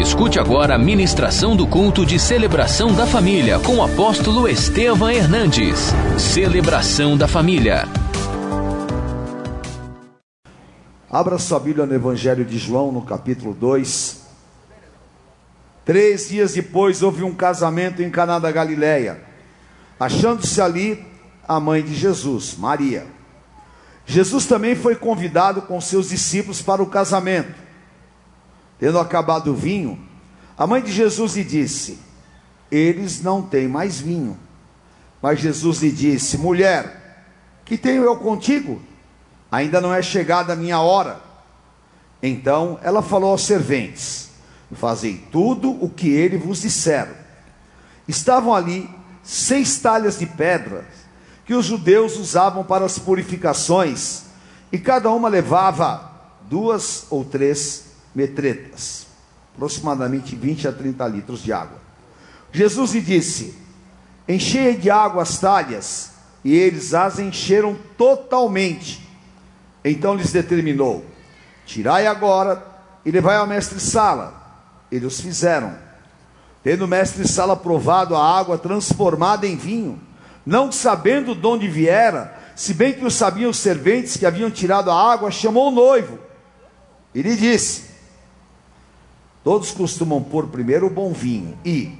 Escute agora a ministração do culto de celebração da família com o apóstolo Estevam Hernandes. Celebração da família. Abra sua Bíblia no Evangelho de João, no capítulo 2. Três dias depois houve um casamento em Caná da Galileia, achando-se ali a mãe de Jesus, Maria. Jesus também foi convidado com seus discípulos para o casamento. Tendo acabado o vinho, a mãe de Jesus lhe disse: Eles não têm mais vinho. Mas Jesus lhe disse: Mulher, que tenho eu contigo? Ainda não é chegada a minha hora. Então ela falou aos serventes: Fazei tudo o que ele vos disser. Estavam ali seis talhas de pedras que os judeus usavam para as purificações, e cada uma levava duas ou três metretas, aproximadamente 20 a 30 litros de água. Jesus lhe disse: Enchei de água as talhas, e eles as encheram totalmente. Então lhes determinou: Tirai agora e levai ao mestre-sala. Eles os fizeram. Tendo o mestre-sala provado a água transformada em vinho, não sabendo de onde viera, se bem que o sabiam os serventes que haviam tirado a água, chamou o noivo e lhe disse: Todos costumam pôr primeiro o bom vinho e,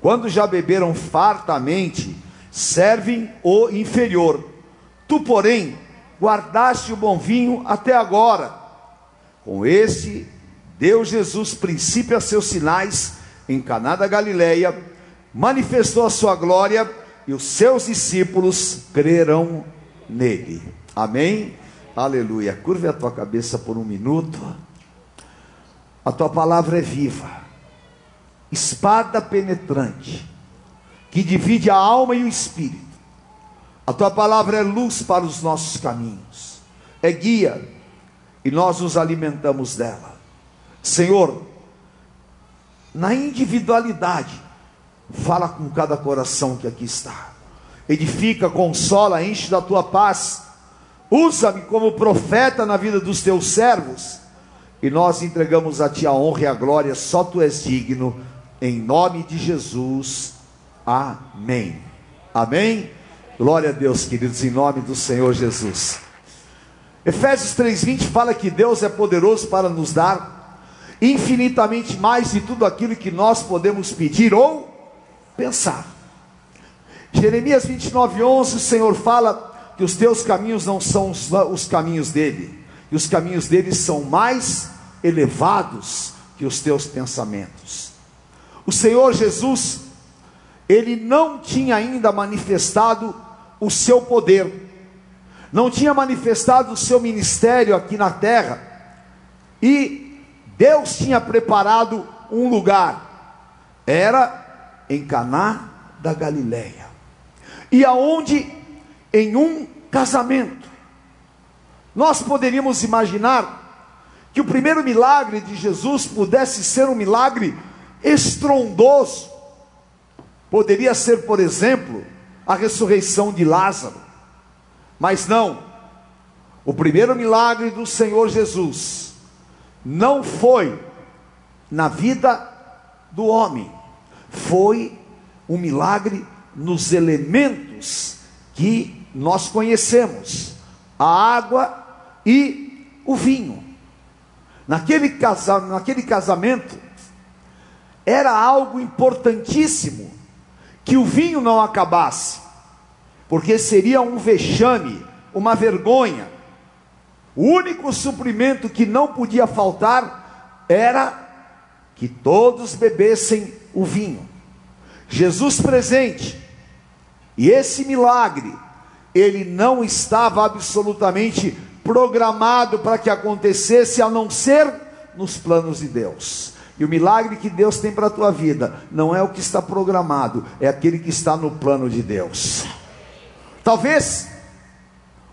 quando já beberam fartamente, servem o inferior. Tu, porém, guardaste o bom vinho até agora. Com este, deu Jesus princípio a seus sinais em Caná da Galileia, manifestou a sua glória e os seus discípulos creram nele. Amém? Aleluia. Curve a tua cabeça por um minuto. A tua palavra é viva, espada penetrante, que divide a alma e o espírito. A tua palavra é luz para os nossos caminhos, é guia, e nós nos alimentamos dela. Senhor, na individualidade, fala com cada coração que aqui está. Edifica, consola, enche da tua paz. Usa-me como profeta na vida dos teus servos e nós entregamos a Ti a honra e a glória, só Tu és digno, em nome de Jesus. Amém. Amém. Glória a Deus, queridos, em nome do Senhor Jesus. Efésios 3:20 fala que Deus é poderoso para nos dar infinitamente mais de tudo aquilo que nós podemos pedir ou pensar. Jeremias 29:11, o Senhor fala que os teus caminhos não são os, os caminhos dele e os caminhos deles são mais elevados que os teus pensamentos. O Senhor Jesus, ele não tinha ainda manifestado o seu poder, não tinha manifestado o seu ministério aqui na terra, e Deus tinha preparado um lugar, era em Caná da Galileia, e aonde em um casamento, nós poderíamos imaginar que o primeiro milagre de Jesus pudesse ser um milagre estrondoso. Poderia ser, por exemplo, a ressurreição de Lázaro. Mas não. O primeiro milagre do Senhor Jesus não foi na vida do homem, foi um milagre nos elementos que nós conhecemos: a água e o vinho. Naquele, casa, naquele casamento, era algo importantíssimo que o vinho não acabasse, porque seria um vexame, uma vergonha. O único suprimento que não podia faltar era que todos bebessem o vinho. Jesus presente. E esse milagre, ele não estava absolutamente programado para que acontecesse, a não ser nos planos de Deus. E o milagre que Deus tem para a tua vida não é o que está programado, é aquele que está no plano de Deus. Talvez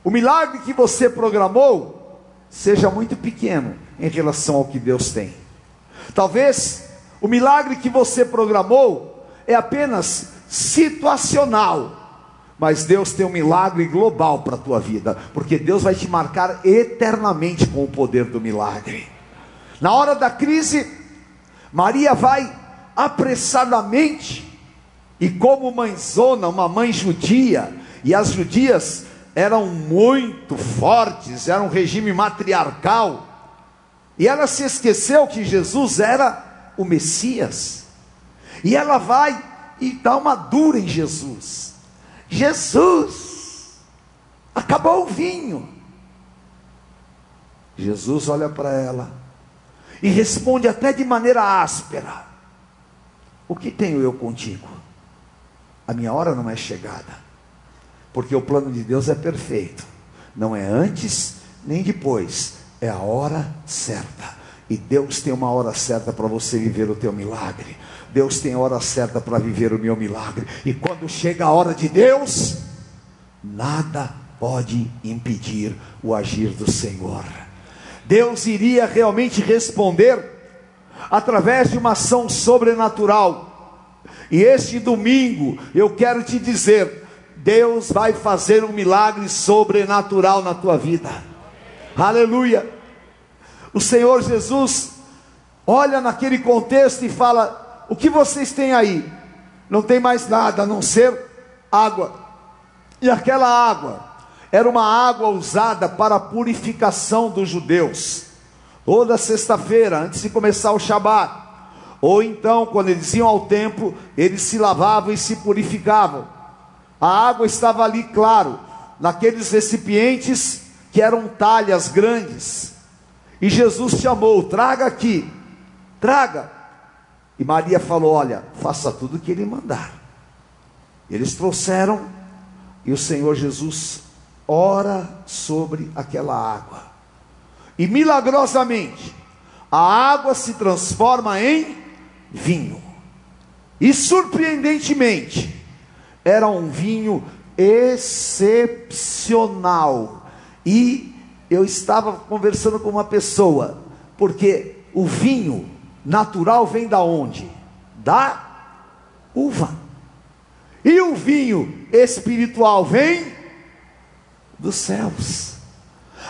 o milagre que você programou seja muito pequeno em relação ao que Deus tem. Talvez o milagre que você programou é apenas situacional mas Deus tem um milagre global para a tua vida, porque Deus vai te marcar eternamente com o poder do milagre. Na hora da crise, Maria vai apressadamente, e como mãezona, uma mãe judia, e as judias eram muito fortes, era um regime matriarcal, e ela se esqueceu que Jesus era o Messias, e ela vai e dá uma dura em Jesus: Jesus, acabou o vinho. Jesus olha para ela e responde até de maneira áspera: O que tenho eu contigo? A minha hora não é chegada, porque o plano de Deus é perfeito, não é antes nem depois, é a hora certa. E Deus tem uma hora certa para você viver o teu milagre. Deus tem hora certa para viver o meu milagre. E quando chega a hora de Deus, nada pode impedir o agir do Senhor. Deus iria realmente responder através de uma ação sobrenatural. E este domingo eu quero te dizer: Deus vai fazer um milagre sobrenatural na tua vida. Aleluia. O Senhor Jesus olha naquele contexto e fala: O que vocês têm aí? Não tem mais nada a não ser água. E aquela água era uma água usada para a purificação dos judeus. Toda sexta-feira, antes de começar o Shabat, ou então, quando eles iam ao templo, eles se lavavam e se purificavam. A água estava ali, claro, naqueles recipientes que eram talhas grandes. E Jesus chamou: traga aqui, traga. E Maria falou: olha, faça tudo o que ele mandar. Eles trouxeram, e o Senhor Jesus ora sobre aquela água. E milagrosamente, a água se transforma em vinho. E surpreendentemente, era um vinho excepcional. E eu estava conversando com uma pessoa, porque o vinho natural vem da onde? Da uva. E o vinho espiritual vem dos céus.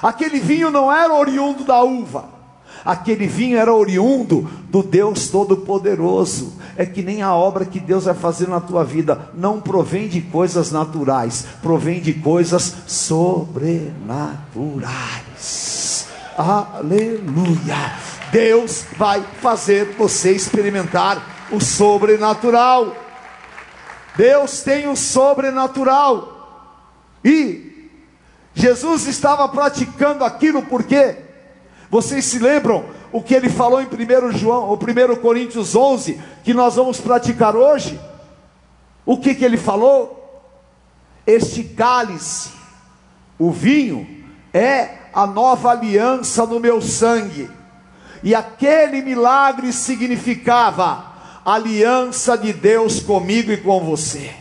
Aquele vinho não era oriundo da uva, aquele vinho era oriundo do Deus Todo-Poderoso. É que nem a obra que Deus vai fazer na tua vida não provém de coisas naturais, provém de coisas sobrenaturais. Aleluia! Deus vai fazer você experimentar o sobrenatural. Deus tem o sobrenatural. E Jesus estava praticando aquilo porque vocês se lembram o que ele falou em 1 João, ou 1 Coríntios 11, que nós vamos praticar hoje? O que que ele falou? Este cálice, o vinho, é a nova aliança no meu sangue. E aquele milagre significava aliança de Deus comigo e com você.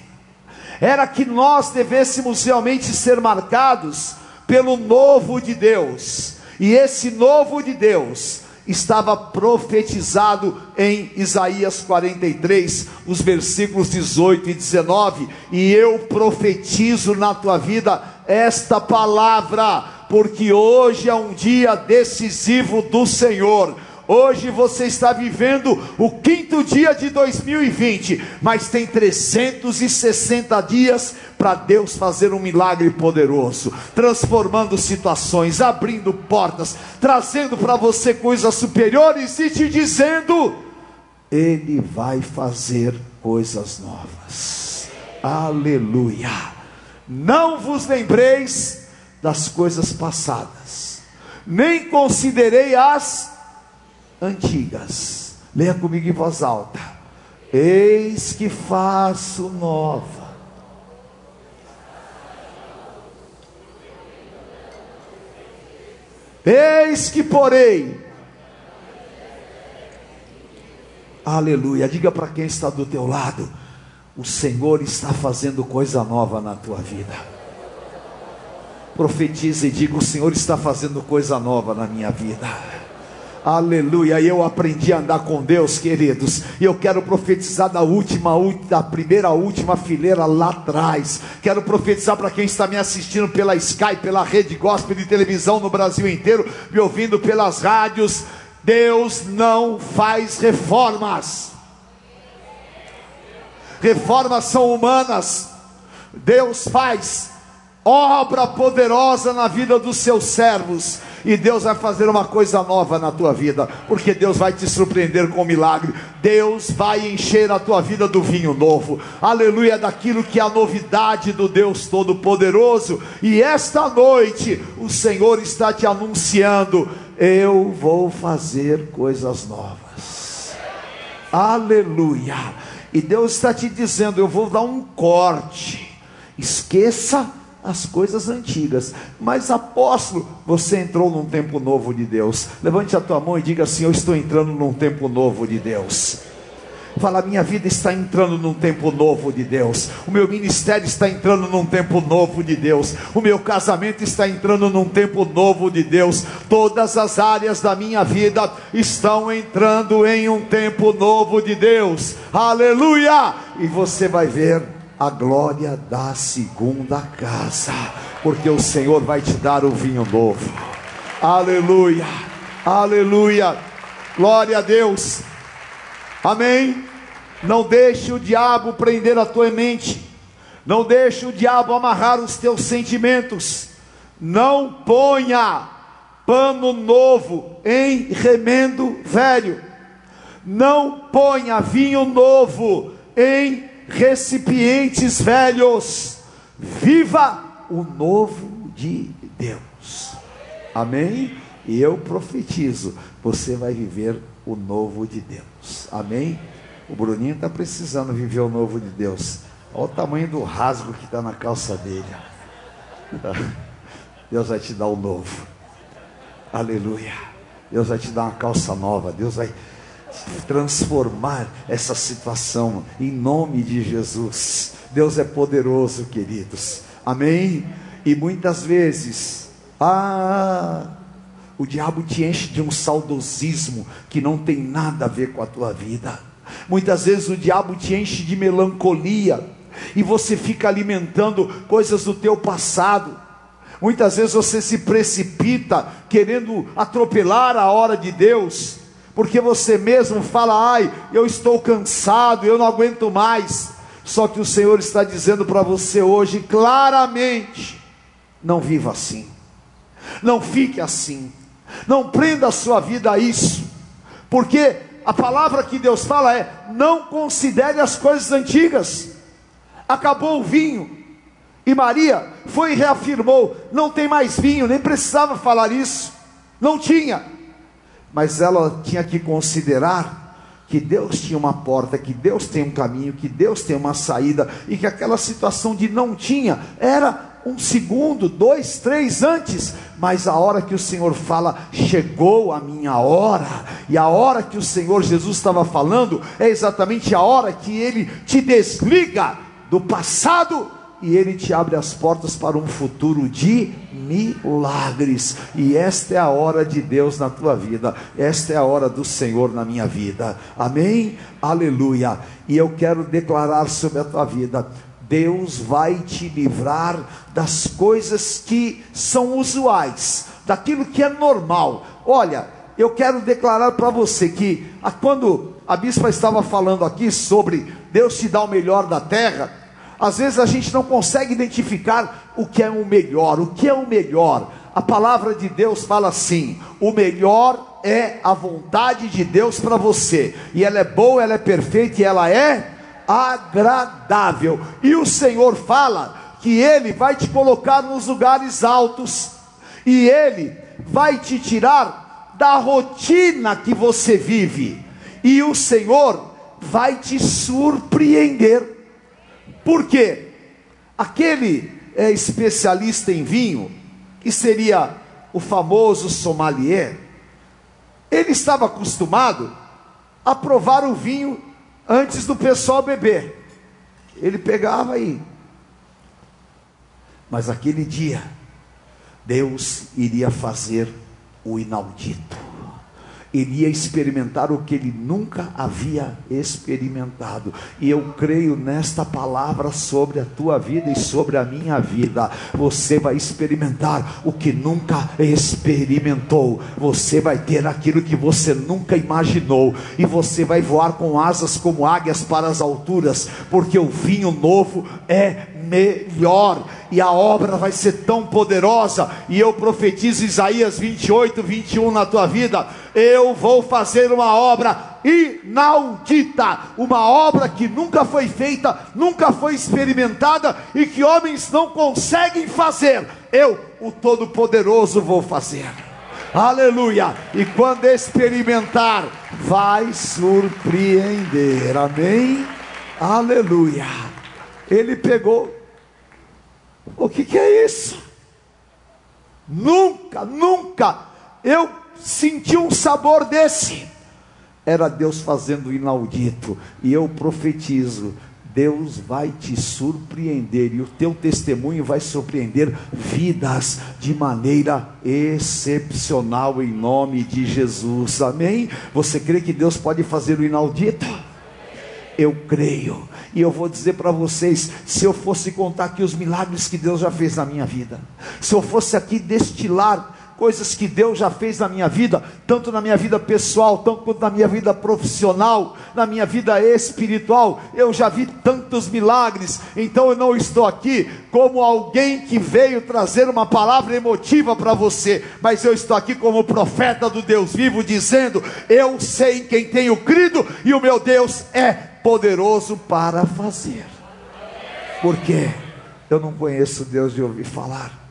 Era que nós devêssemos realmente ser marcados pelo novo de Deus, e esse novo de Deus estava profetizado em Isaías 43, os versículos 18 e 19, e eu profetizo na tua vida esta palavra, porque hoje é um dia decisivo do Senhor Hoje você está vivendo o quinto dia de 2020, mas tem 360 dias para Deus fazer um milagre poderoso, transformando situações, abrindo portas, trazendo para você coisas superiores e te dizendo: Ele vai fazer coisas novas. Aleluia. Não vos lembreis das coisas passadas, nem considerei as antigas. Leia comigo em voz alta. Eis que faço nova. Eis que porei. Aleluia. Diga para quem está do teu lado: o Senhor está fazendo coisa nova na tua vida. Profetize e diga: o Senhor está fazendo coisa nova na minha vida. Aleluia. Eu aprendi a andar com Deus, queridos. E eu quero profetizar da última, da primeira, última fileira lá atrás. Quero profetizar para quem está me assistindo pela Sky, pela rede gospel de televisão no Brasil inteiro, me ouvindo pelas rádios. Deus não faz reformas. Reformas são humanas. Deus faz obra poderosa na vida dos seus servos. E Deus vai fazer uma coisa nova na tua vida, porque Deus vai te surpreender com um milagre. Deus vai encher a tua vida do vinho novo, aleluia, daquilo que é a novidade do Deus Todo-Poderoso. E esta noite o Senhor está te anunciando: eu vou fazer coisas novas, aleluia. E Deus está te dizendo: eu vou dar um corte, esqueça as coisas antigas. Mas apóstolo, você entrou num tempo novo de Deus. Levante a tua mão e diga assim: Eu estou entrando num tempo novo de Deus. Fala, minha vida está entrando num tempo novo de Deus. O meu ministério está entrando num tempo novo de Deus. O meu casamento está entrando num tempo novo de Deus. Todas as áreas da minha vida estão entrando em um tempo novo de Deus. Aleluia! E você vai ver a glória da segunda casa, porque o Senhor vai te dar o vinho novo. Aleluia, aleluia, glória a Deus, amém. Não deixe o diabo prender a tua mente, não deixe o diabo amarrar os teus sentimentos, não ponha pano novo em remendo velho, não ponha vinho novo em recipientes velhos, viva o novo de Deus. Amém? E eu profetizo, você vai viver o novo de Deus. Amém? O Bruninho está precisando viver o novo de Deus. Olha o tamanho do rasgo que está na calça dele. Deus vai te dar o novo. Aleluia. Deus vai te dar uma calça nova. Deus vai transformar essa situação em nome de Jesus. Deus é poderoso, queridos. Amém? E muitas vezes, ah, o diabo te enche de um saudosismo que não tem nada a ver com a tua vida. Muitas vezes o diabo te enche de melancolia e você fica alimentando coisas do teu passado. Muitas vezes você se precipita querendo atropelar a hora de Deus porque você mesmo fala, ai, eu estou cansado, eu não aguento mais. Só que o Senhor está dizendo para você hoje claramente: não viva assim, não fique assim, não prenda a sua vida a isso, porque a palavra que Deus fala é: não considere as coisas antigas. Acabou o vinho, e Maria foi e reafirmou: não tem mais vinho, nem precisava falar isso, não tinha mas ela tinha que considerar que Deus tinha uma porta, que Deus tem um caminho, que Deus tem uma saída, e que aquela situação de não tinha era um segundo, dois, três antes, mas a hora que o Senhor fala, chegou a minha hora, e a hora que o Senhor Jesus estava falando, é exatamente a hora que ele te desliga do passado e Ele te abre as portas para um futuro de milagres. E esta é a hora de Deus na tua vida, esta é a hora do Senhor na minha vida. Amém? Aleluia. E eu quero declarar sobre a tua vida. Deus vai te livrar das coisas que são usuais, daquilo que é normal. Olha, eu quero declarar para você que quando a bispa estava falando aqui sobre Deus te dar o melhor da terra, às vezes a gente não consegue identificar o que é o melhor. O que é o melhor? A palavra de Deus fala assim: o melhor é a vontade de Deus para você, e ela é boa, ela é perfeita e ela é agradável. E o Senhor fala que Ele vai te colocar nos lugares altos, e Ele vai te tirar da rotina que você vive, e o Senhor vai te surpreender. Por quê? Aquele é, especialista em vinho, que seria o famoso sommelier, ele estava acostumado a provar o vinho antes do pessoal beber. Ele pegava aí. Mas aquele dia, Deus iria fazer o inaudito. Ele ia experimentar o que ele nunca havia experimentado. E eu creio nesta palavra sobre a tua vida e sobre a minha vida. Você vai experimentar o que nunca experimentou. Você vai ter aquilo que você nunca imaginou. E você vai voar com asas como águias para as alturas, porque o vinho novo é melhor, e a obra vai ser tão poderosa. E eu profetizo Isaías 28, 21 na tua vida. Eu vou fazer uma obra inaudita, uma obra que nunca foi feita, nunca foi experimentada e que homens não conseguem fazer. Eu, o Todo-Poderoso, vou fazer. Aleluia! E quando experimentar, vai surpreender. Amém? Aleluia! Ele pegou. O que, que é isso? Nunca, nunca eu senti um sabor desse. Era Deus fazendo inaudito. E eu profetizo: Deus vai te surpreender e o teu testemunho vai surpreender vidas de maneira excepcional em nome de Jesus. Amém? Você crê que Deus pode fazer o inaudito? Eu creio. E eu vou dizer para vocês: se eu fosse contar aqui os milagres que Deus já fez na minha vida, se eu fosse aqui destilar coisas que Deus já fez na minha vida, tanto na minha vida pessoal, tanto quanto na minha vida profissional, na minha vida espiritual. Eu já vi tantos milagres, então eu não estou aqui como alguém que veio trazer uma palavra emotiva para você, mas eu estou aqui como profeta do Deus vivo, dizendo: Eu sei em quem tenho crido e o meu Deus é poderoso para fazer. Porque eu não conheço Deus de ouvir falar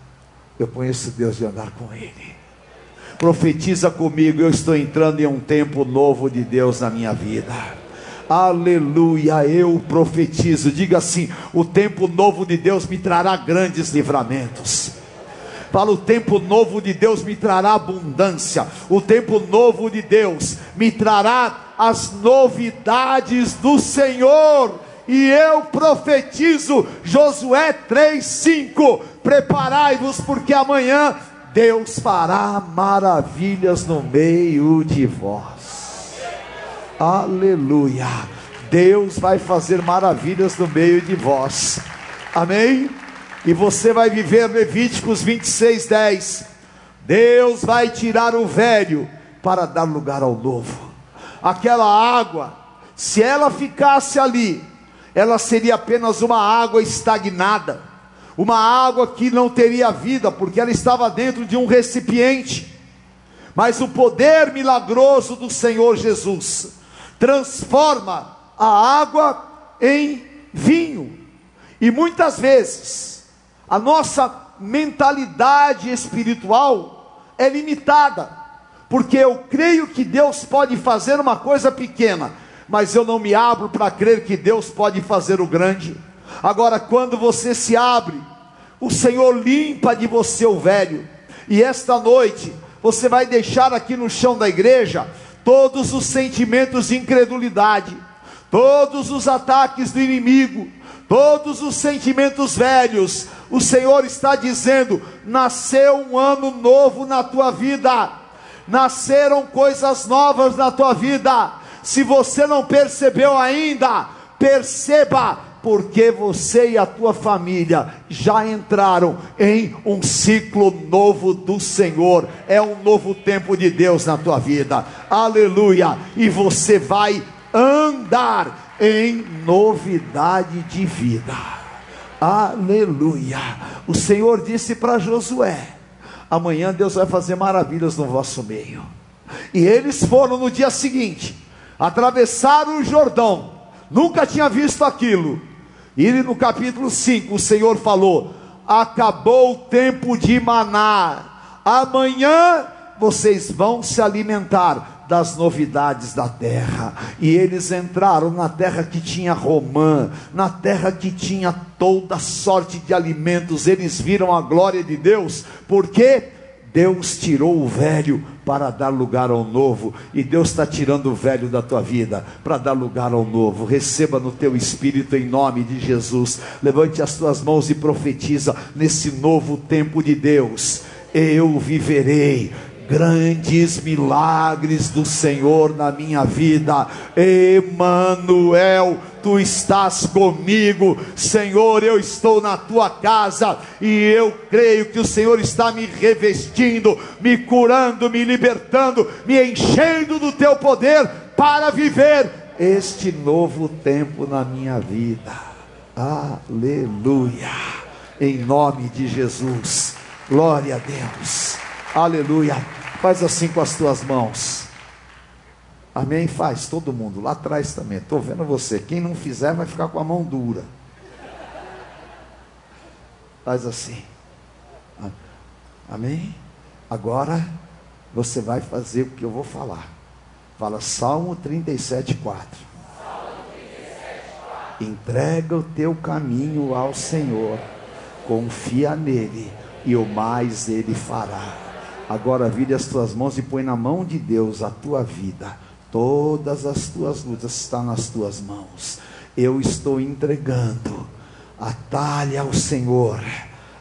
eu conheço Deus de andar com Ele. Profetiza comigo, eu estou entrando em um tempo novo de Deus na minha vida. Aleluia, eu profetizo. Diga assim: o tempo novo de Deus me trará grandes livramentos. Fala, o tempo novo de Deus me trará abundância. O tempo novo de Deus me trará as novidades do Senhor e eu profetizo, Josué 3:5, preparai-vos porque amanhã Deus fará maravilhas no meio de vós. Aleluia. Deus vai fazer maravilhas no meio de vós. Amém? E você vai viver Levíticos 26, 10. Deus vai tirar o velho para dar lugar ao novo. Aquela água, se ela ficasse ali, ela seria apenas uma água estagnada, uma água que não teria vida, porque ela estava dentro de um recipiente. Mas o poder milagroso do Senhor Jesus transforma a água em vinho. E muitas vezes a nossa mentalidade espiritual é limitada, porque eu creio que Deus pode fazer uma coisa pequena, mas eu não me abro para crer que Deus pode fazer o grande. Agora, quando você se abre, o Senhor limpa de você o velho, e esta noite você vai deixar aqui no chão da igreja todos os sentimentos de incredulidade, todos os ataques do inimigo, todos os sentimentos velhos. O Senhor está dizendo: nasceu um ano novo na tua vida, nasceram coisas novas na tua vida se você não percebeu ainda, perceba, porque você e a tua família já entraram em um ciclo novo do Senhor. É um novo tempo de Deus na tua vida. Aleluia! E você vai andar em novidade de vida. Aleluia! O Senhor disse para Josué: Amanhã Deus vai fazer maravilhas no vosso meio. E eles foram no dia seguinte atravessaram o Jordão, nunca tinha visto aquilo. E no capítulo 5, o Senhor falou: Acabou o tempo de manar, amanhã vocês vão se alimentar das novidades da terra. E eles entraram na terra que tinha romã, na terra que tinha toda sorte de alimentos. Eles viram a glória de Deus, porque Deus tirou o velho para dar lugar ao novo, e Deus está tirando o velho da tua vida para dar lugar ao novo. Receba no teu espírito em nome de Jesus. Levante as tuas mãos e profetiza nesse novo tempo de Deus. Eu viverei grandes milagres do Senhor na minha vida. Emanuel, tu estás comigo. Senhor, eu estou na tua casa e eu creio que o Senhor está me revestindo, me curando, me libertando, me enchendo do teu poder para viver este novo tempo na minha vida. Aleluia. Em nome de Jesus. Glória a Deus. Aleluia. Faz assim com as tuas mãos. Amém? Faz, todo mundo. Lá atrás também. Estou vendo você. Quem não fizer vai ficar com a mão dura. Faz assim. Amém? Agora você vai fazer o que eu vou falar. Fala Salmo 37, 4. Entrega o teu caminho ao Senhor, confia nele, e o mais ele fará. Agora vire as tuas mãos e põe na mão de Deus a tua vida. Todas as tuas lutas estão nas tuas mãos. Eu estou entregando. Atalha ao Senhor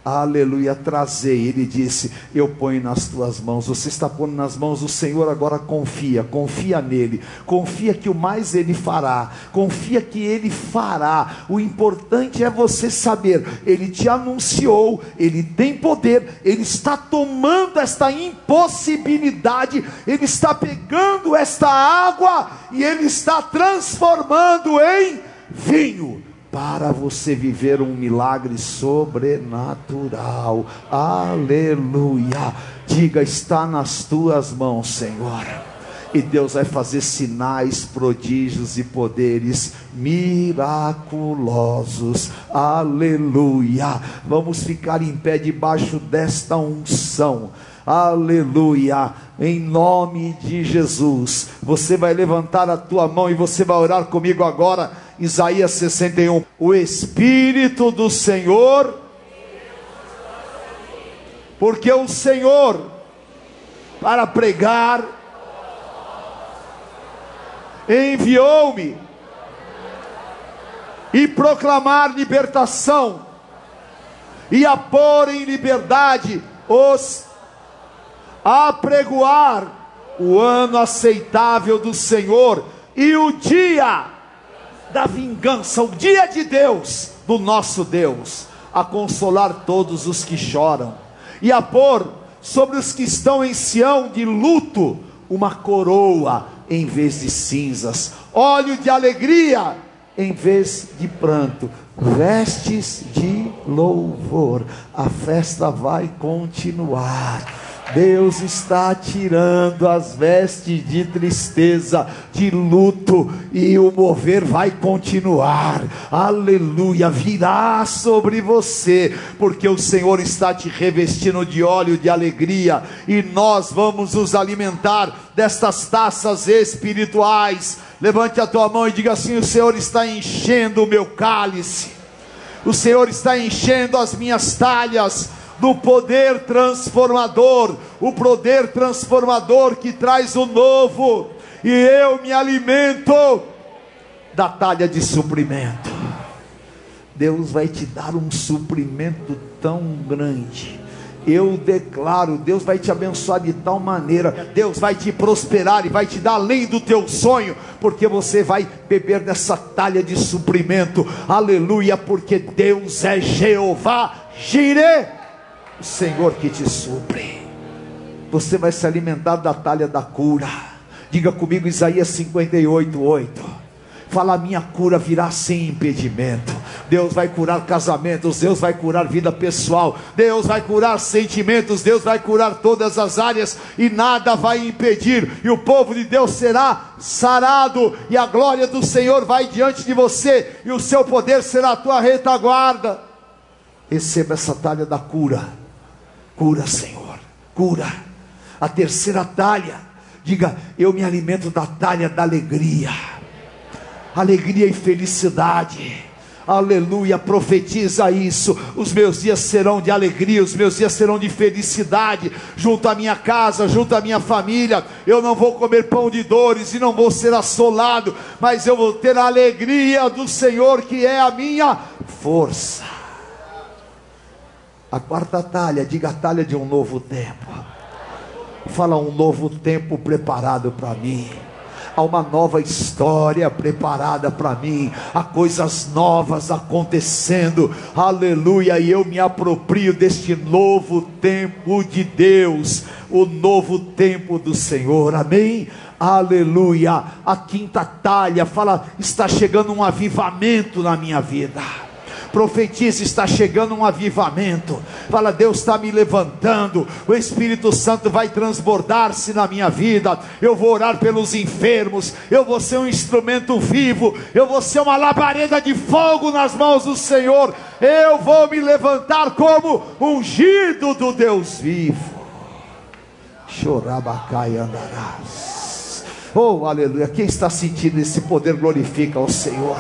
aleluia, trazei. Ele disse: Eu ponho nas tuas mãos. Você está pondo nas mãos do Senhor, agora confia, confia nele, confia que o mais ele fará, confia que ele fará. O importante é você saber, ele te anunciou, ele tem poder, ele está tomando esta impossibilidade, ele está pegando esta água e ele está transformando em vinho para você viver um milagre sobrenatural. Aleluia. Diga, está nas tuas mãos, Senhor. E Deus vai fazer sinais, prodígios e poderes miraculosos. Aleluia. Vamos ficar em pé debaixo desta unção. Aleluia. Em nome de Jesus. Você vai levantar a tua mão e você vai orar comigo agora Isaías 61. O Espírito do Senhor, porque o Senhor, para pregar, enviou-me e proclamar libertação e a pôr em liberdade os apregoar o ano aceitável do Senhor e o dia da vingança, o dia de Deus, do nosso Deus, a consolar todos os que choram e a pôr sobre os que estão em Sião de luto uma coroa em vez de cinzas, óleo de alegria em vez de pranto, vestes de louvor. A festa vai continuar Deus está tirando as vestes de tristeza, de luto, e o mover vai continuar. Aleluia, virá sobre você, porque o Senhor está te revestindo de óleo de alegria, e nós vamos nos alimentar destas taças espirituais. Levante a tua mão e diga assim: O Senhor está enchendo o meu cálice, o Senhor está enchendo as minhas talhas do poder transformador, o poder transformador que traz o novo, e eu me alimento da talha de suprimento. Deus vai te dar um suprimento tão grande. Eu declaro, Deus vai te abençoar de tal maneira, Deus vai te prosperar e vai te dar além do teu sonho, porque você vai beber dessa talha de suprimento. Aleluia, porque Deus é Jeová Jireh Senhor que te supre. Você vai se alimentar da talha da cura. Diga comigo Isaías 58, 8. Fala, minha cura virá sem impedimento. Deus vai curar casamentos, Deus vai curar vida pessoal, Deus vai curar sentimentos, Deus vai curar todas as áreas e nada vai impedir. E o povo de Deus será sarado, e a glória do Senhor vai diante de você, e o seu poder será a tua retaguarda. Receba essa talha da cura Cura, Senhor, cura. A terceira talha, diga: Eu me alimento da talha da alegria, alegria e felicidade. Aleluia, profetiza isso. Os meus dias serão de alegria, os meus dias serão de felicidade, junto à minha casa, junto à minha família. Eu não vou comer pão de dores e não vou ser assolado, mas eu vou ter a alegria do Senhor, que é a minha força. A quarta talha, diga a talha de um novo tempo. Fala um novo tempo preparado para mim. Há uma nova história preparada para mim, há coisas novas acontecendo, aleluia, e eu me aproprio deste novo tempo de Deus, o novo tempo do Senhor, amém? Aleluia, a quinta talha fala: está chegando um avivamento na minha vida profetiza, está chegando um avivamento. Fala, Deus está me levantando, o Espírito Santo vai transbordar-se na minha vida. Eu vou orar pelos enfermos, eu vou ser um instrumento vivo, eu vou ser uma labareda de fogo nas mãos do Senhor. Eu vou me levantar como ungido do Deus vivo. Chorabacai andarás. Oh, aleluia. Quem está sentindo esse poder glorifica ao Senhor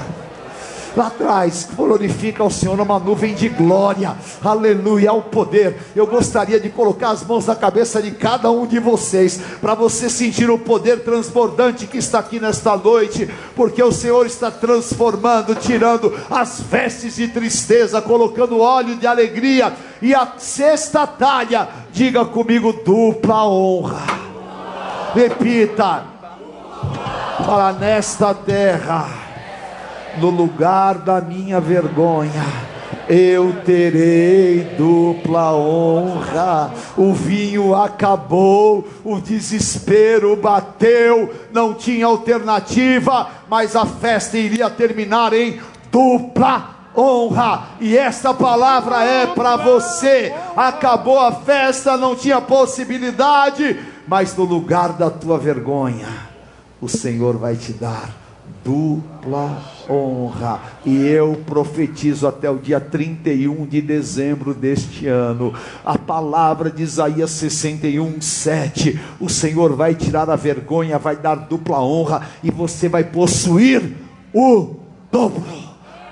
lá atrás, glorifica ao Senhor numa nuvem de glória, aleluia, ao poder. Eu gostaria de colocar as mãos na cabeça de cada um de vocês, para você sentir o poder transbordante que está aqui nesta noite, porque o Senhor está transformando, tirando as vestes de tristeza, colocando óleo de alegria, e a sexta talha, diga comigo, dupla honra. Repita, fala nesta terra no lugar da minha vergonha. Eu terei dupla honra. O vinho acabou, o desespero bateu, não tinha alternativa, mas a festa iria terminar em dupla honra. E esta palavra é para você. Acabou a festa, não tinha possibilidade, mas no lugar da tua vergonha, o Senhor vai te dar dupla honra. E eu profetizo até o dia 31 de dezembro deste ano. A palavra de Isaías 61, 7. O Senhor vai tirar a vergonha, vai dar dupla honra, e você vai possuir o dobro.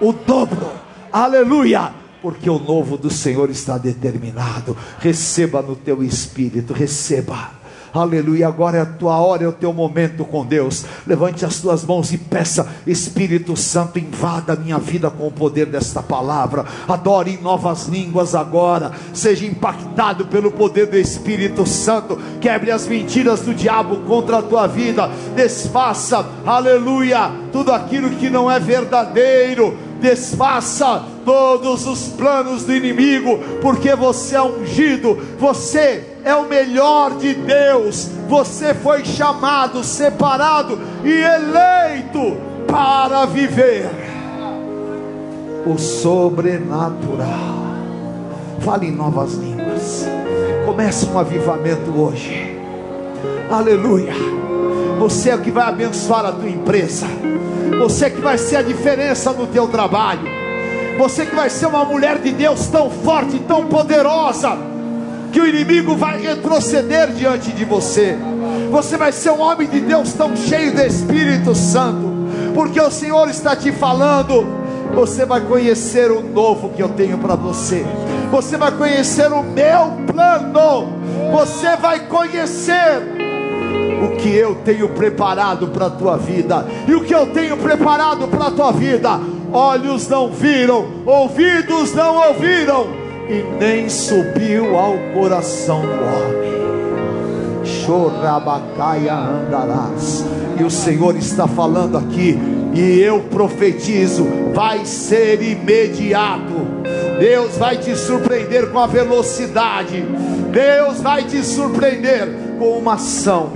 O dobro. Aleluia porque o novo do Senhor está determinado. Receba no teu espírito, receba. Aleluia. Agora é a tua hora, é o teu momento com Deus. Levante as tuas mãos e peça: Espírito Santo, invada a minha vida com o poder desta palavra. Adore em novas línguas agora. Seja impactado pelo poder do Espírito Santo. Quebre as mentiras do diabo contra a tua vida. Desfaça, aleluia, tudo aquilo que não é verdadeiro. Desfaça todos os planos do inimigo, porque você é ungido, você é o melhor de Deus. Você foi chamado, separado e eleito para viver o sobrenatural. Fale em novas línguas. Comece um avivamento hoje. Aleluia. Você é que vai abençoar a tua empresa. Você é que vai ser a diferença no teu trabalho. Você que vai ser uma mulher de Deus tão forte, tão poderosa que o inimigo vai retroceder diante de você. Você vai ser um homem de Deus tão cheio do Espírito Santo, porque o Senhor está te falando. Você vai conhecer o novo que eu tenho para você. Você vai conhecer o meu plano. Você vai conhecer o que eu tenho preparado para a tua vida. E o que eu tenho preparado para a tua vida, olhos não viram, ouvidos não ouviram e nem subiu ao coração do homem. Chorabacaia andarás. E o Senhor está falando aqui, e eu profetizo: vai ser imediato. Deus vai te surpreender com a velocidade. Deus vai te surpreender com uma ação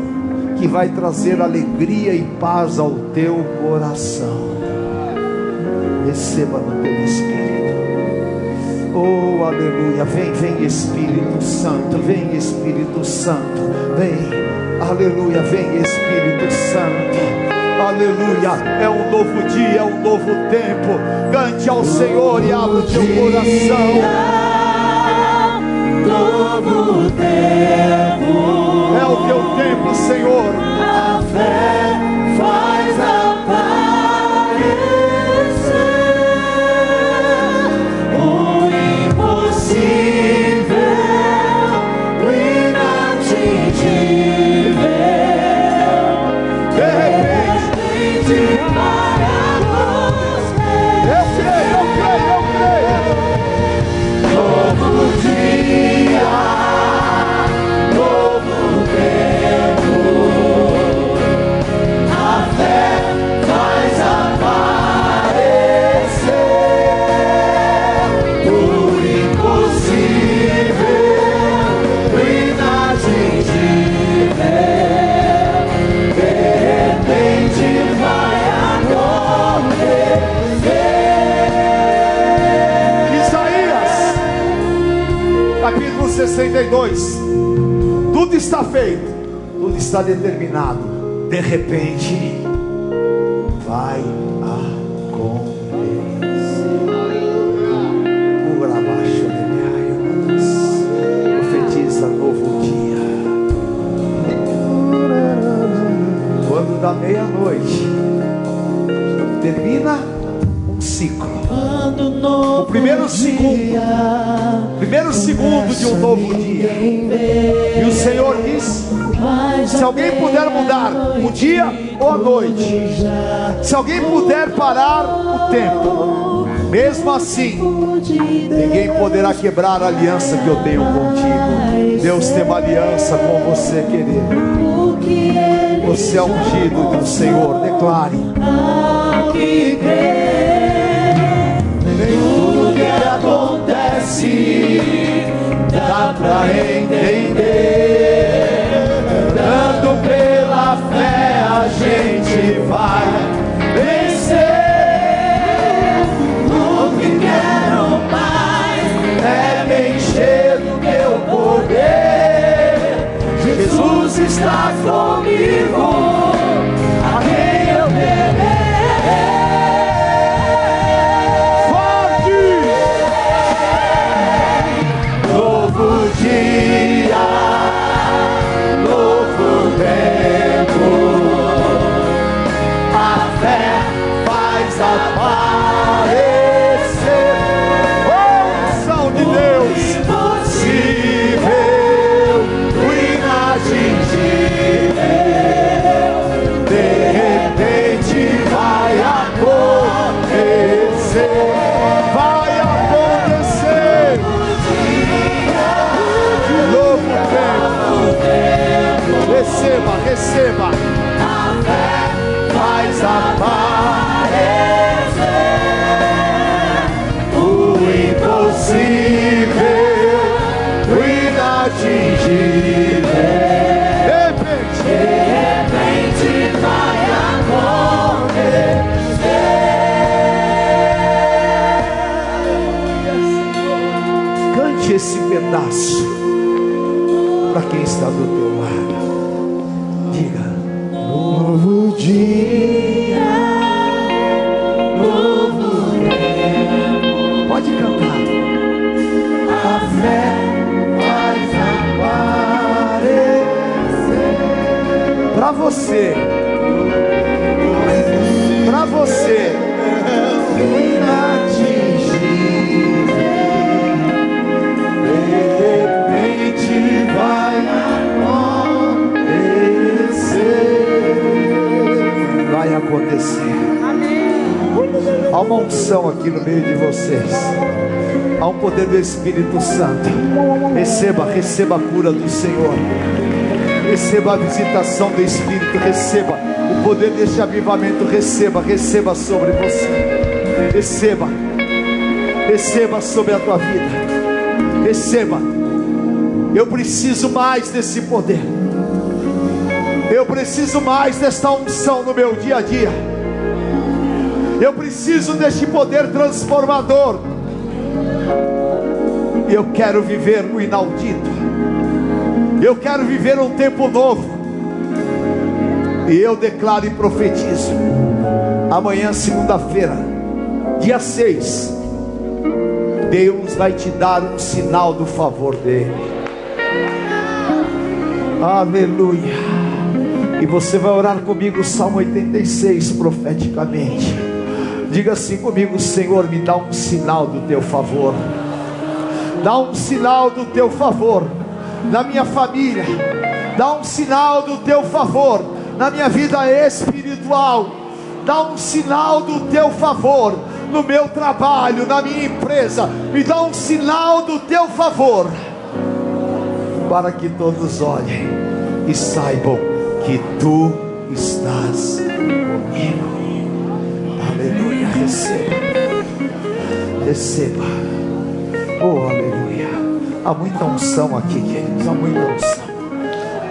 que vai trazer alegria e paz ao teu coração. Receba no teu espírito. Oh, aleluia. Vem, vem Espírito Santo. Vem Espírito Santo. Vem. Aleluia. Vem Espírito Santo. Aleluia. É um novo dia, é um novo tempo. Cante ao Senhor e abra o teu coração. Novo tempo. É o teu tempo, Senhor. A fé faz 62. Tudo está feito, tudo está determinado. De repente, vai acontecer. O grabaixo profetiza novo dia. Quando da meia-noite termina um ciclo. O primeiro segundo, primeiro segundo de um novo dia. E o Senhor diz: se alguém puder mudar o dia ou a noite, se alguém puder parar o tempo, mesmo assim, ninguém poderá quebrar a aliança que eu tenho contigo. Deus tem uma aliança com você, querido. Você é ungido do Senhor, declare. Acontece dá pra entender. Dando pela fé a gente vai vencer. O que quero mais é me encher do meu poder. Jesus está comigo. Vai acontecer. Novo tempo. Receba, receba. Pedaço para quem está do teu lado. Diga. Novo dia, novo Pode cantar. a fé faz aparecer. Para você. Para você. Acontecer. Há uma unção aqui no meio de vocês. Há um poder do Espírito Santo. Receba, receba a cura do Senhor. Receba a visitação do Espírito. Receba o poder deste avivamento. Receba, receba sobre você. Receba, receba sobre a tua vida. Receba. Eu preciso mais desse poder. Eu preciso mais desta unção no meu dia a dia. Eu preciso deste poder transformador. Eu quero viver o inaudito. Eu quero viver um tempo novo. E eu declaro e profetizo. Amanhã, segunda-feira, dia 6, Deus vai te dar um sinal do favor dele. Aleluia. E você vai orar comigo o Salmo 86 profeticamente. Diga assim comigo, Senhor, me dá um sinal do teu favor. Dá um sinal do teu favor na minha família. Dá um sinal do teu favor na minha vida espiritual. Dá um sinal do teu favor no meu trabalho, na minha empresa. Me dá um sinal do teu favor para que todos olhem e saibam que tu estás comigo. Aleluia, receba, receba. Oh, aleluia. Há muita unção aqui, queridos, há muita unção.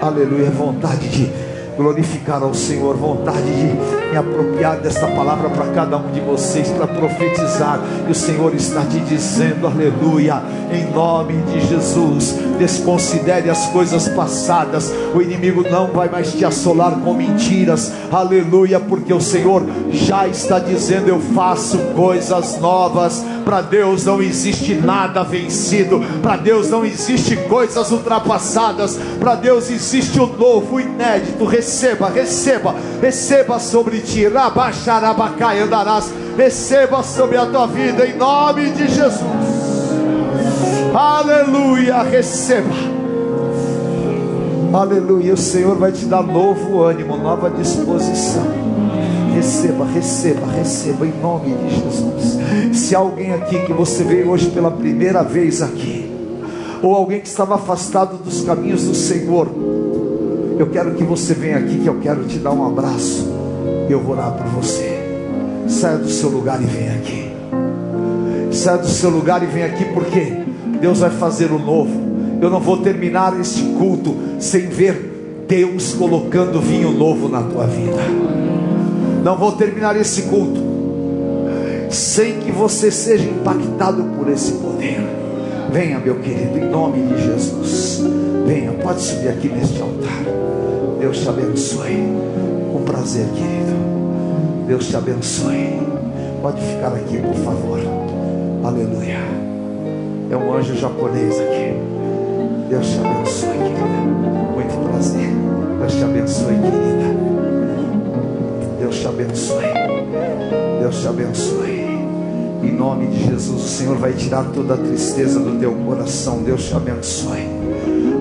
Aleluia, vontade de glorificar ao Senhor, vontade de me apropriar desta palavra para cada um de vocês, para profetizar. E o Senhor está te dizendo, aleluia, em nome de Jesus. Desconsidere as coisas passadas, o inimigo não vai mais te assolar com mentiras, aleluia, porque o Senhor já está dizendo: Eu faço coisas novas. Para Deus não existe nada vencido, para Deus não existe coisas ultrapassadas, para Deus existe o novo, o inédito. Receba, receba, receba sobre ti, Rabaxarabacai andarás, receba sobre a tua vida, em nome de Jesus. Aleluia, receba. Aleluia, o Senhor vai te dar novo ânimo, nova disposição. Receba, receba, receba em nome de Jesus. Se há alguém aqui que você veio hoje pela primeira vez aqui, ou alguém que estava afastado dos caminhos do Senhor, eu quero que você venha aqui, que eu quero te dar um abraço. Eu vou orar por você. Saia do seu lugar e venha aqui. Saia do seu lugar e venha aqui, porque Deus vai fazer o novo. Eu não vou terminar este culto sem ver Deus colocando vinho novo na tua vida. Não vou terminar esse culto sem que você seja impactado por esse poder. Venha, meu querido, em nome de Jesus. Venha, pode subir aqui neste altar. Deus te abençoe. Um prazer, querido. Deus te abençoe. Pode ficar aqui, por favor. Aleluia. É um anjo japonês aqui. Deus te abençoe, querida. Muito prazer. Deus te abençoe, querida. Deus te abençoe. Deus te abençoe. Em nome de Jesus, o Senhor vai tirar toda a tristeza do teu coração. Deus te abençoe.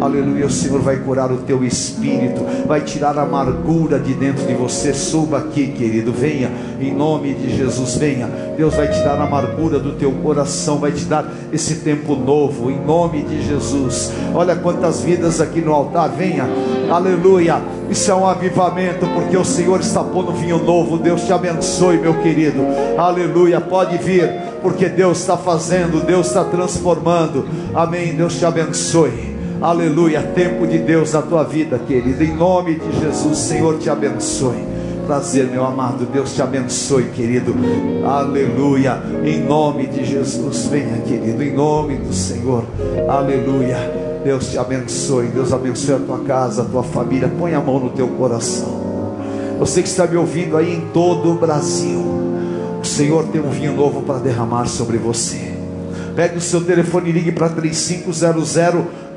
Aleluia, o Senhor vai curar o teu espírito, vai tirar a amargura de dentro de você. Suba aqui, querido, venha, em nome de Jesus, venha. Deus vai tirar a amargura do teu coração, vai te dar esse tempo novo, em nome de Jesus. Olha quantas vidas aqui no altar, venha, aleluia. Isso é um avivamento, porque o Senhor está pondo vinho novo. Deus te abençoe, meu querido, aleluia. Pode vir, porque Deus está fazendo, Deus está transformando, amém. Deus te abençoe. Aleluia, tempo de Deus na tua vida, querido. Em nome de Jesus, Senhor te abençoe. Prazer, meu amado. Deus te abençoe, querido. Aleluia. Em nome de Jesus, venha, querido. Em nome do Senhor. Aleluia. Deus te abençoe. Deus abençoe a tua casa, a tua família. Põe a mão no teu coração. Você que está me ouvindo aí em todo o Brasil. O Senhor tem um vinho novo para derramar sobre você. Pegue o seu telefone e ligue para 3500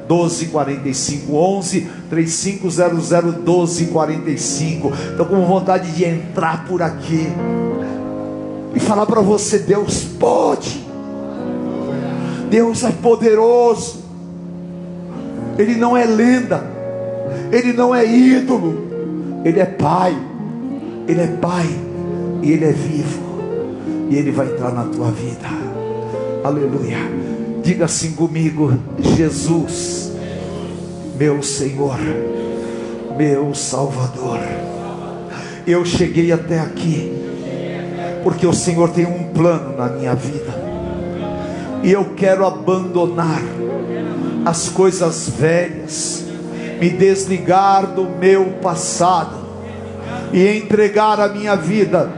1245 11 3500 1245. Estou com vontade de entrar por aqui e falar para você: Deus pode, Deus é poderoso, Ele não é lenda, Ele não é ídolo, Ele é Pai, Ele é Pai. E Ele é vivo, e Ele vai entrar na tua vida, aleluia. Diga assim comigo: Jesus, meu Senhor, meu Salvador. Eu cheguei até aqui, porque o Senhor tem um plano na minha vida, e eu quero abandonar as coisas velhas, me desligar do meu passado e entregar a minha vida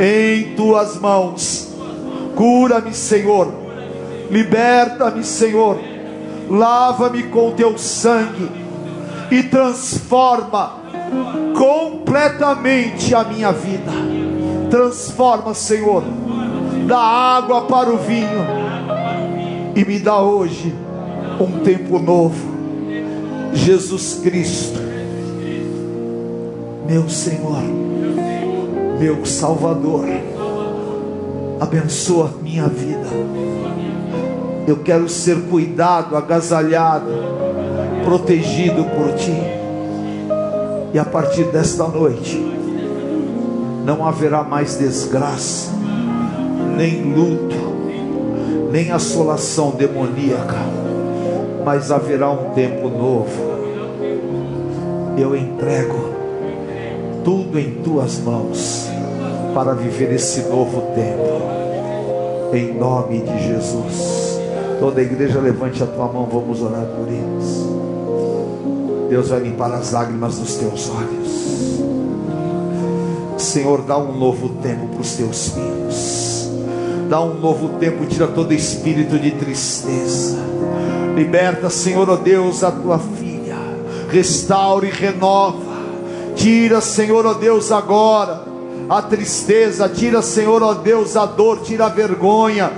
em tuas mãos. Cura-me, Senhor Liberta-me, Senhor. Lava-me com teu sangue e transforma completamente a minha vida. Transforma, Senhor, da água para o vinho e me dá hoje um tempo novo. Jesus Cristo, meu Senhor, meu Salvador, abençoa minha vida eu quero ser cuidado, agasalhado, protegido por ti. E a partir desta noite, não haverá mais desgraça, nem luto, nem assolação demoníaca, mas haverá um tempo novo. Eu entrego tudo em tuas mãos para viver esse novo tempo, em nome de Jesus. Toda a igreja levante a tua mão, vamos orar por eles. Deus vai limpar as lágrimas dos teus olhos. Senhor, dá um novo tempo para os teus filhos. Dá um novo tempo, tira todo espírito de tristeza. Liberta, Senhor, ó Deus, a tua filha. Restaura e renova. Tira, Senhor, ó Deus, agora a tristeza. Tira, Senhor, ó Deus, a dor. Tira a vergonha.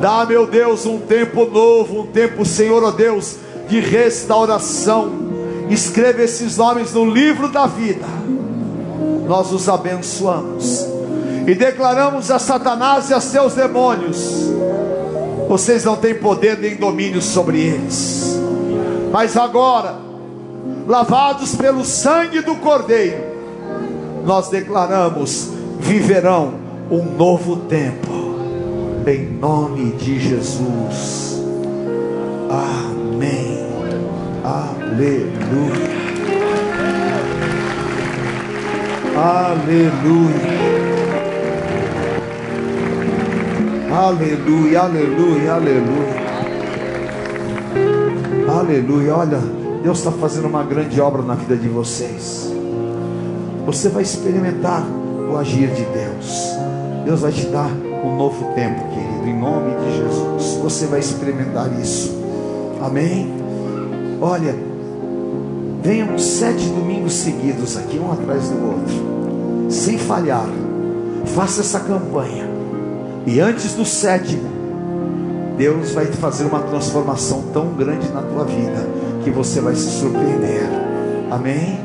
Dá, meu Deus, um tempo novo. Um tempo, Senhor, ó Deus, de restauração. Escreva esses nomes no livro da vida. Nós os abençoamos e declaramos a Satanás e a seus demônios: vocês não têm poder nem domínio sobre eles, mas agora, lavados pelo sangue do Cordeiro, nós declaramos: viverão um novo tempo, em nome de Jesus. Amém. Aleluia. Aleluia. Aleluia, aleluia, aleluia. Aleluia. Olha, Deus está fazendo uma grande obra na vida de vocês. Você vai experimentar o agir de Deus. Deus vai te dar um novo tempo, querido, em nome de Jesus. Você vai experimentar isso. Amém? Olha, venham sete domingos seguidos aqui, um atrás do outro, sem falhar. Faça essa campanha. E antes do sétimo, Deus vai fazer uma transformação tão grande na tua vida que você vai se surpreender. Amém?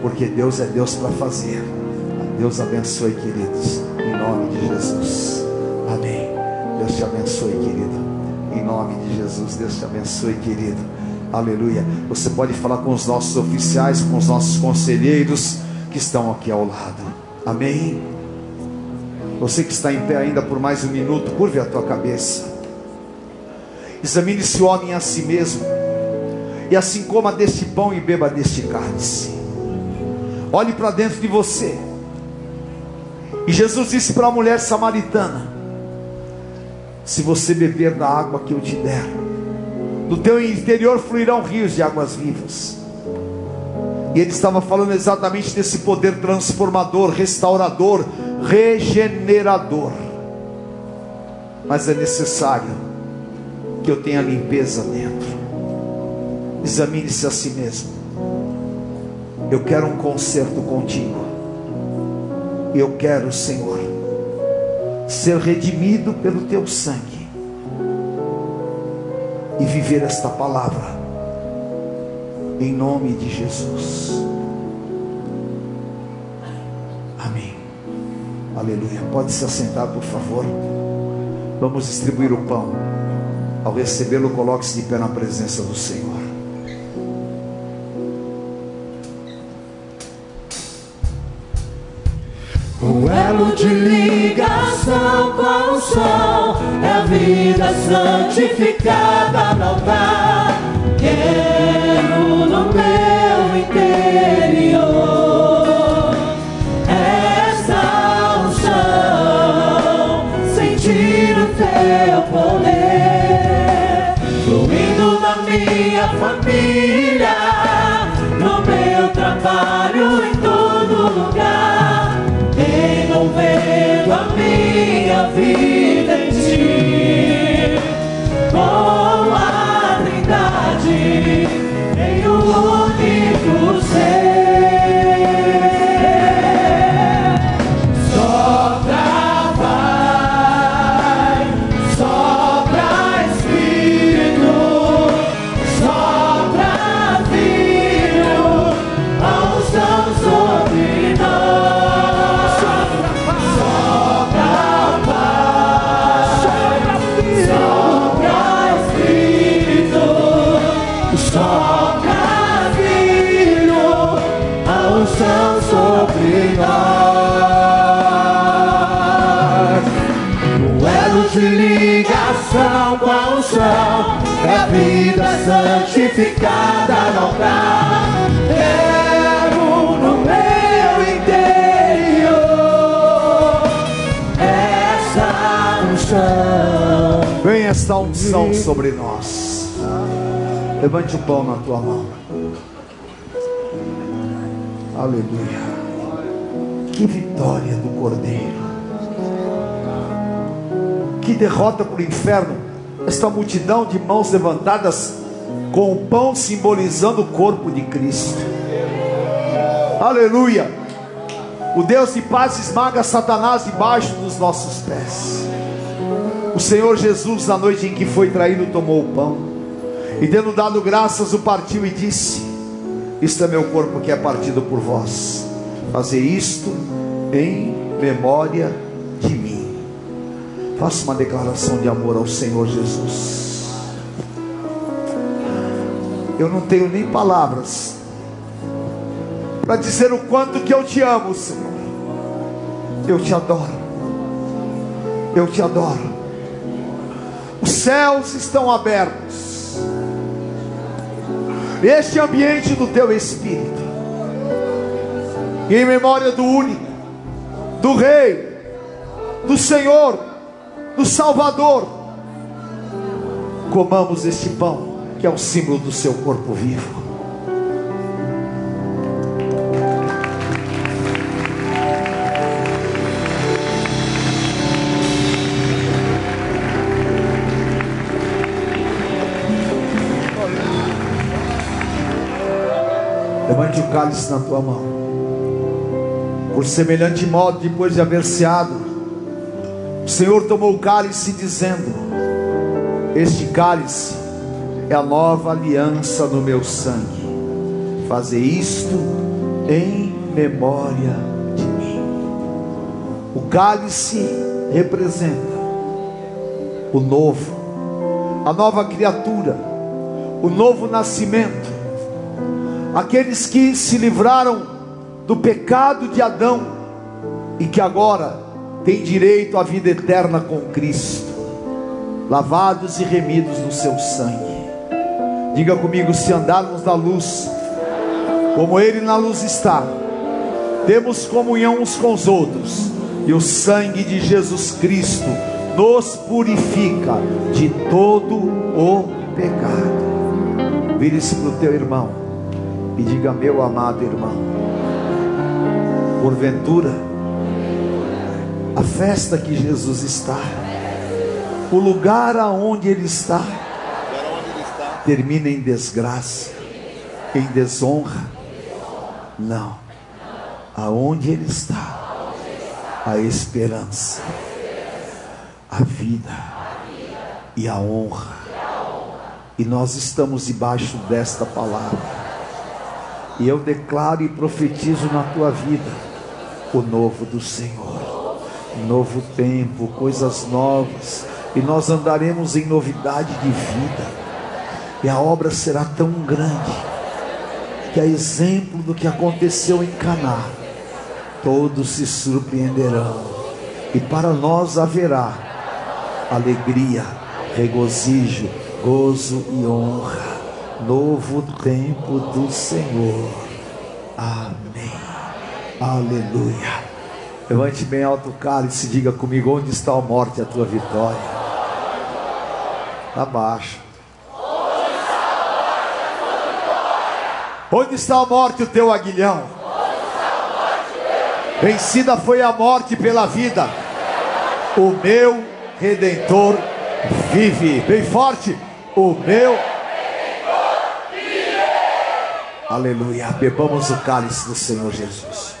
Porque Deus é Deus para fazer. Deus abençoe, queridos, em nome de Jesus. Amém. Deus te abençoe, querido. Em nome de Jesus, Deus te abençoe, querido. Aleluia. Você pode falar com os nossos oficiais, com os nossos conselheiros que estão aqui ao lado. Amém. Você que está em pé ainda por mais um minuto, curve a tua cabeça. Examine esse homem a si mesmo. E assim coma deste pão e beba deste cálice. Olhe para dentro de você. E Jesus disse para a mulher samaritana: Se você beber da água que eu te der, do teu interior fluirão rios de águas vivas. E ele estava falando exatamente desse poder transformador, restaurador, regenerador. Mas é necessário que eu tenha limpeza dentro. Examine-se a si mesmo. Eu quero um conserto contigo. Eu quero, Senhor, ser redimido pelo teu sangue e viver esta palavra em nome de Jesus. Aleluia. Pode se assentar, por favor. Vamos distribuir o pão. Ao recebê-lo, coloque-se de pé na presença do Senhor. O elo de ligação com o sol é a vida santificada no altar. Quero no meu interior ligação com a unção é a vida santificada no altar. Quero no meu interior essa unção. Vem esta unção sobre nós. Levante o pão na tua mão. Aleluia. Que vitória do Cordeiro. Que derrota para o inferno. Esta multidão de mãos levantadas com o pão simbolizando o corpo de Cristo. Aleluia. O Deus de paz esmaga Satanás debaixo dos nossos pés. O Senhor Jesus, na noite em que foi traído, tomou o pão e, tendo dado graças, o partiu e disse: Isto é meu corpo que é partido por vós. Fazer isto em memória de. Faça uma declaração de amor ao Senhor Jesus. Eu não tenho nem palavras para dizer o quanto que eu te amo, Senhor. Eu te adoro. Eu te adoro. Os céus estão abertos. Este ambiente do teu espírito. E em memória do único, do Rei, do Senhor, do Salvador, comamos este pão, que é o símbolo do seu corpo vivo. Levante o cálice na tua mão. Por semelhante modo, depois de haver ceado, o Senhor tomou o cálice, dizendo: Este cálice é a nova aliança no meu sangue. Fazer isto em memória de mim. O cálice representa o novo, a nova criatura, o novo nascimento aqueles que se livraram do pecado de Adão e que agora têm direito à vida eterna com Cristo, lavados e remidos no seu sangue. Diga comigo: se andarmos na luz, como Ele na luz está, temos comunhão uns com os outros, e o sangue de Jesus Cristo nos purifica de todo o pecado. Vire-se para o teu irmão e diga: Meu amado irmão, porventura, festa que Jesus está, o lugar aonde Ele está, termina em desgraça, em desonra. Não, aonde Ele está, a esperança, a vida e a honra. E nós estamos debaixo desta palavra. E eu declaro e profetizo na tua vida o novo do Senhor, novo tempo, coisas novas, e nós andaremos em novidade de vida, e a obra será tão grande, que a exemplo do que aconteceu em Caná, todos se surpreenderão, e para nós haverá alegria, regozijo, gozo e honra novo tempo do Senhor. Amém. Aleluia. Levante bem alto o cálice e diga comigo: onde está a morte, a tua vitória? Abaixo. Onde está a morte, o teu aguilhão? Vencida foi a morte pela vida. O meu redentor vive. Bem forte. O meu Aleluia. Bebamos o cálice do Senhor Jesus.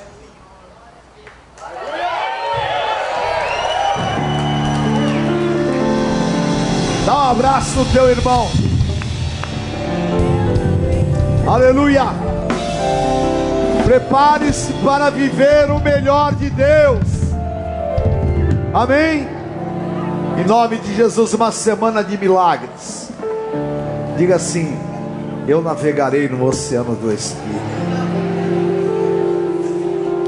Um abraço no teu irmão. Aleluia. Prepare-se para viver o melhor de Deus. Amém. Em nome de Jesus, uma semana de milagres. Diga assim: eu navegarei no oceano do Espírito.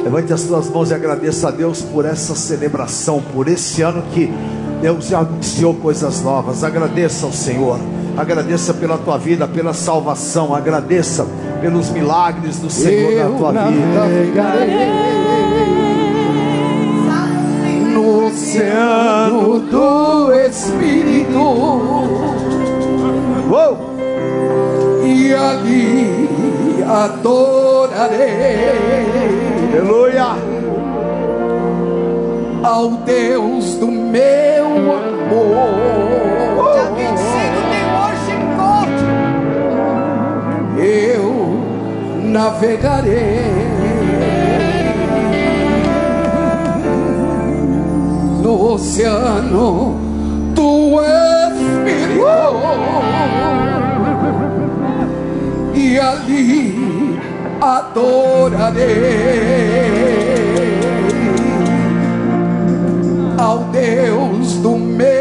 Levante as suas mãos e agradeça a Deus por essa celebração, por esse ano que Deus já anunciou coisas novas. Agradeça ao Senhor. Agradeça pela tua vida, pela salvação. Agradeça pelos milagres do Senhor Eu na tua vida. No oceano do Espírito. Uou! E ali adorarei. Aleluia! ao Deus do meu amor. Dia 25 tem hoje cult. Eu navegarei no oceano do Espírito. E ali adorarei ao Deus do meu.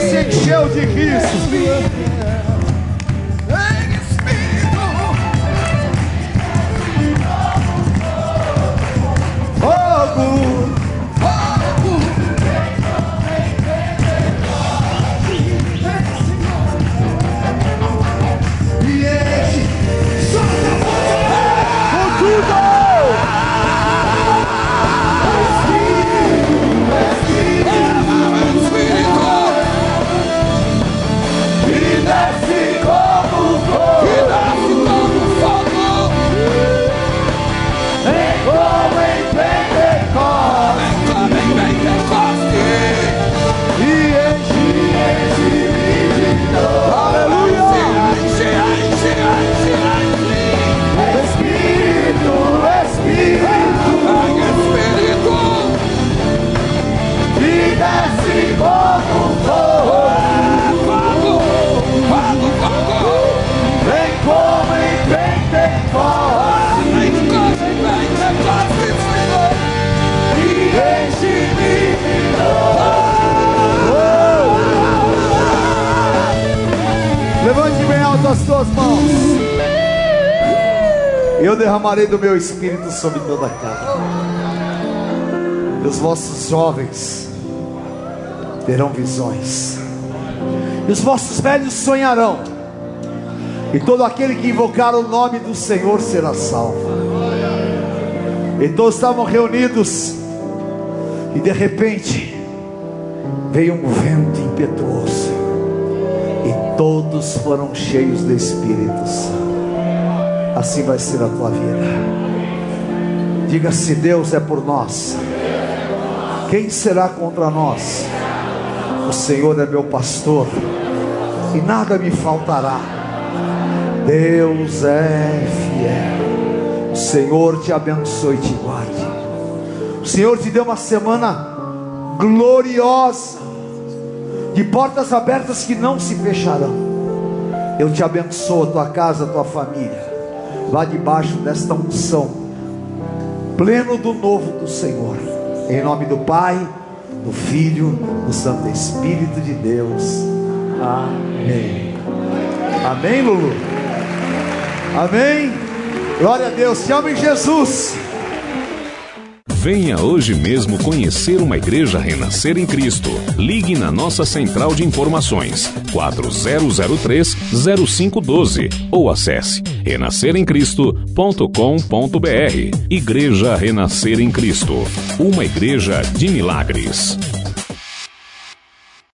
se encheu de risos. Eu derramarei do meu espírito sobre toda a carne. Os vossos jovens terão visões. E os vossos velhos sonharão. E todo aquele que invocar o nome do Senhor será salvo. E todos estavam reunidos. E de repente veio um vento impetuoso e todos foram cheios do Espírito Santo. Assim vai ser a tua vida. Diga se Deus é por nós, quem será contra nós? O Senhor é meu pastor e nada me faltará. Deus é fiel. O Senhor te abençoe e te guarde. O Senhor te deu uma semana gloriosa de portas abertas que não se fecharão. Eu te abençoo, a tua casa, a tua família. Vá debaixo desta unção, pleno do novo do Senhor. Em nome do Pai, do Filho, do Santo Espírito de Deus. Amém. Amém, Lulu. Amém. Glória a Deus. Te amo em Jesus. Venha hoje mesmo conhecer uma igreja renascer em Cristo. Ligue na nossa central de informações 4003-0512 ou acesse renasceremcristo.com.br. Igreja Renascer em Cristo. Uma igreja de milagres.